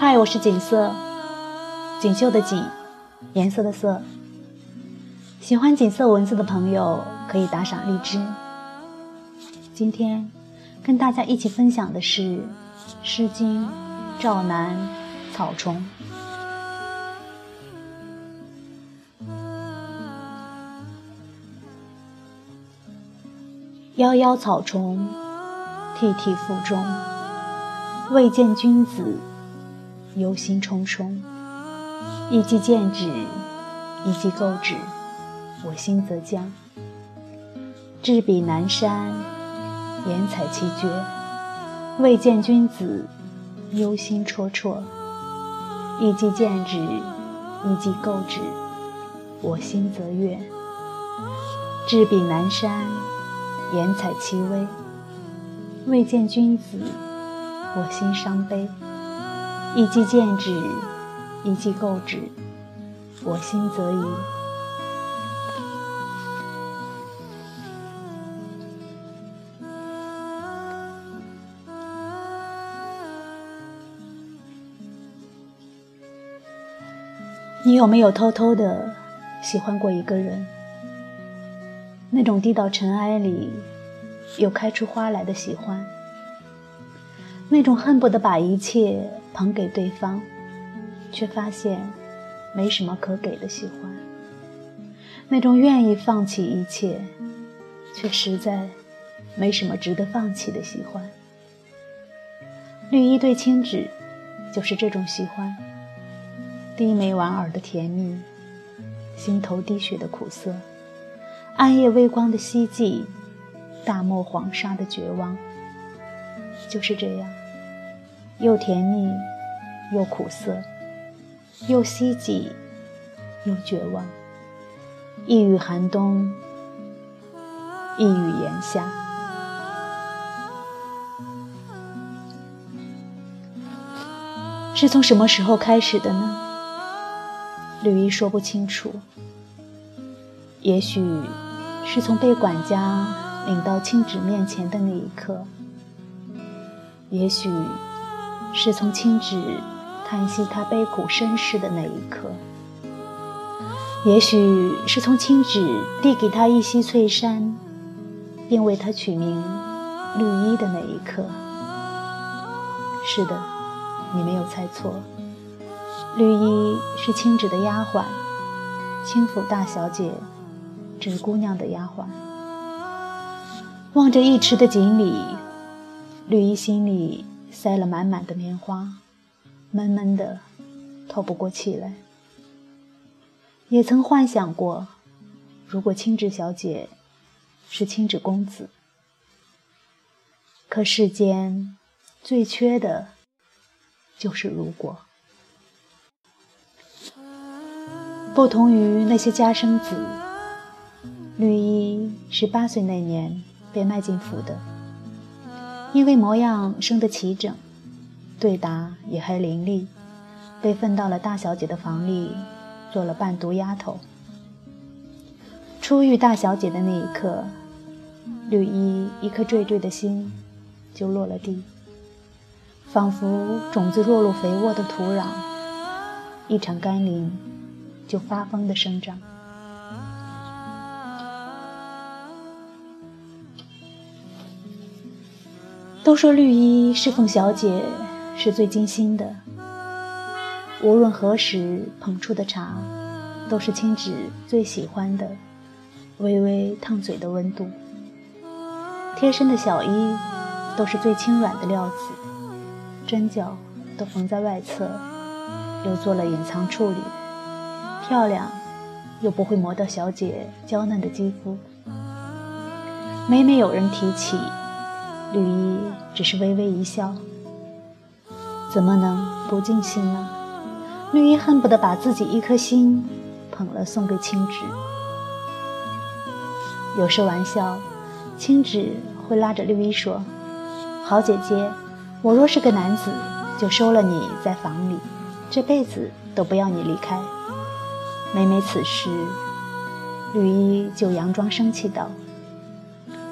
嗨，我是锦瑟，锦绣的锦，颜色的色。喜欢锦瑟文字的朋友可以打赏荔枝。今天跟大家一起分享的是《诗经·赵南·草虫》。夭夭草虫，涕涕腹中。未见君子，忧心忡忡。一既见止，一既构止，我心则僵。至彼南山，言采其绝。未见君子，忧心忡忡。一既见止，一既构止，我心则悦。至彼南山。言采其微，未见君子，我心伤悲。一既见止，一既构止，我心则疑。你有没有偷偷的喜欢过一个人？那种低到尘埃里，又开出花来的喜欢；那种恨不得把一切捧给对方，却发现没什么可给的喜欢；那种愿意放弃一切，却实在没什么值得放弃的喜欢。绿衣对青纸，就是这种喜欢：低眉莞尔的甜蜜，心头滴血的苦涩。暗夜微光的希冀，大漠黄沙的绝望，就是这样，又甜蜜，又苦涩，又希冀，又绝望。一语寒冬，一语炎夏。是从什么时候开始的呢？吕一说不清楚。也许。是从被管家领到青纸面前的那一刻，也许是从青纸叹息他悲苦身世的那一刻，也许是从青纸递给他一袭翠衫，并为他取名绿衣的那一刻。是的，你没有猜错，绿衣是青纸的丫鬟，青府大小姐。纸姑娘的丫鬟望着一池的锦鲤，绿衣心里塞了满满的棉花，闷闷的，透不过气来。也曾幻想过，如果青纸小姐是青纸公子，可世间最缺的，就是如果。不同于那些家生子。绿衣十八岁那年被卖进府的，因为模样生得齐整，对答也还伶俐，被分到了大小姐的房里，做了伴读丫头。初遇大小姐的那一刻，绿衣一颗惴惴的心就落了地，仿佛种子落入肥沃的土壤，一场甘霖就发疯的生长。都说绿衣侍奉小姐是最精心的，无论何时捧出的茶，都是青芷最喜欢的，微微烫嘴的温度。贴身的小衣都是最轻软的料子，针脚都缝在外侧，又做了隐藏处理，漂亮又不会磨到小姐娇嫩的肌肤。每每有人提起。绿衣只是微微一笑，怎么能不尽心呢？绿衣恨不得把自己一颗心捧了送给青芷。有时玩笑，青芷会拉着绿衣说：“好姐姐，我若是个男子，就收了你在房里，这辈子都不要你离开。”每每此时，绿衣就佯装生气道：“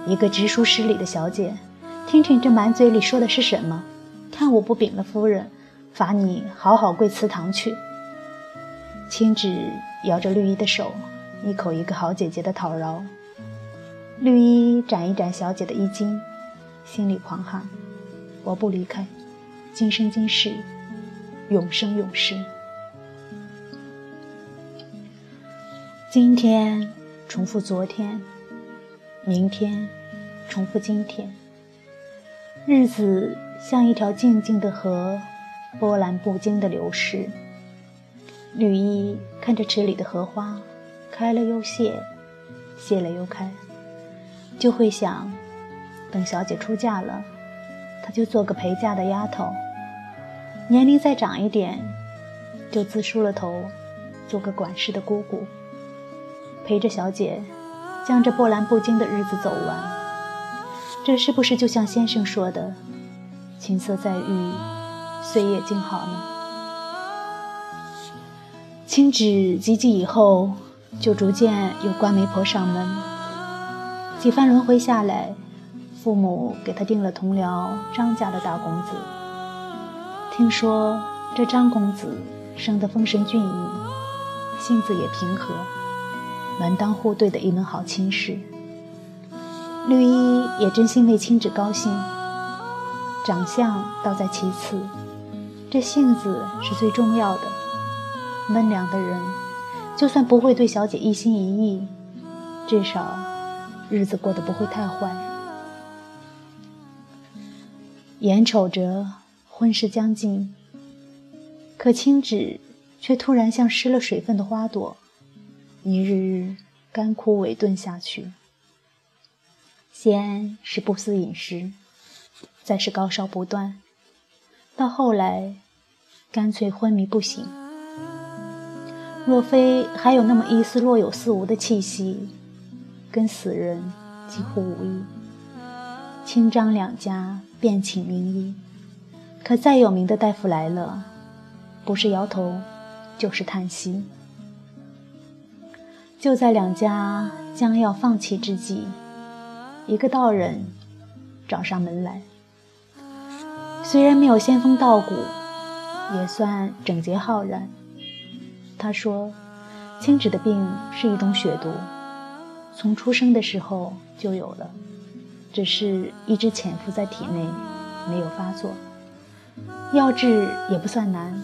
一个知书识礼的小姐。”听听这满嘴里说的是什么？看我不禀了夫人，罚你好好跪祠堂去。青芷摇着绿衣的手，一口一个好姐姐的讨饶。绿衣展一展小姐的衣襟，心里狂喊：“我不离开，今生今世，永生永世。”今天重复昨天，明天重复今天。日子像一条静静的河，波澜不惊的流逝。绿衣看着池里的荷花，开了又谢，谢了又开，就会想，等小姐出嫁了，她就做个陪嫁的丫头；年龄再长一点，就自梳了头，做个管事的姑姑。陪着小姐，将这波澜不惊的日子走完，这是不是就像先生说的“琴瑟在御，岁月静好”呢？青芷及笄以后，就逐渐有官媒婆上门，几番轮回下来，父母给他定了同僚张家的大公子。听说这张公子生得丰神俊逸，性子也平和。门当户对的一门好亲事，绿衣也真心为青芷高兴。长相倒在其次，这性子是最重要的。温良的人，就算不会对小姐一心一意，至少日子过得不会太坏。眼瞅着婚事将近，可青芷却突然像失了水分的花朵。一日日干枯萎顿下去，先是不思饮食，再是高烧不断，到后来干脆昏迷不醒。若非还有那么一丝若有似无的气息，跟死人几乎无异。清张两家便请名医，可再有名的大夫来了，不是摇头，就是叹息。就在两家将要放弃之际，一个道人找上门来。虽然没有仙风道骨，也算整洁浩然。他说：“青芷的病是一种血毒，从出生的时候就有了，只是一直潜伏在体内，没有发作。要治也不算难，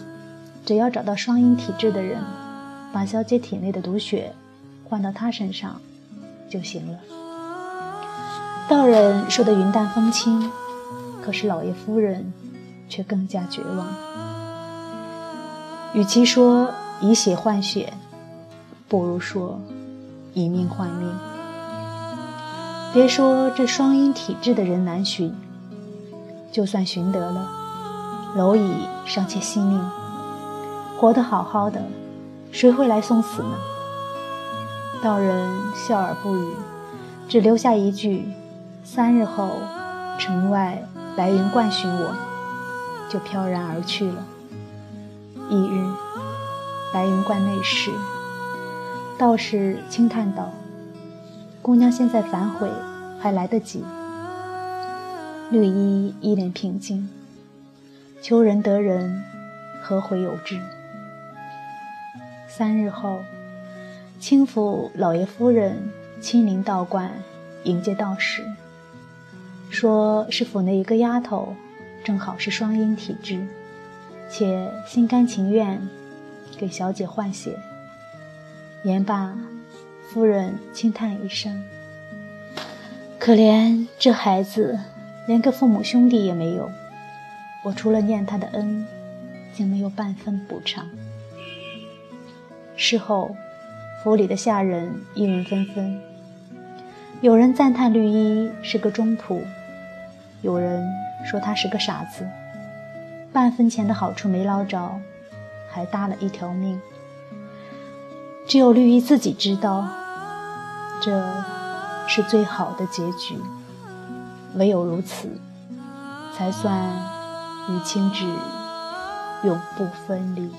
只要找到双阴体质的人，把小姐体内的毒血。”换到他身上就行了。道人说的云淡风轻，可是老爷夫人却更加绝望。与其说以血换血，不如说以命换命。别说这双阴体质的人难寻，就算寻得了，蝼蚁尚且惜命，活得好好的，谁会来送死呢？道人笑而不语，只留下一句：“三日后，城外白云观寻我。”就飘然而去了。一日，白云观内室，道士轻叹道：“姑娘现在反悔还来得及。”绿衣一脸平静：“求人得人，何悔有之？”三日后。清府老爷夫人亲临道观迎接道士，说是府内一个丫头，正好是双阴体质，且心甘情愿给小姐换血。言罢，夫人轻叹一声：“可怜这孩子，连个父母兄弟也没有，我除了念他的恩，竟没有半分补偿。”事后。府里的下人议论纷纷，有人赞叹绿衣是个忠仆，有人说他是个傻子，半分钱的好处没捞着，还搭了一条命。只有绿衣自己知道，这是最好的结局，唯有如此，才算与青芷永不分离。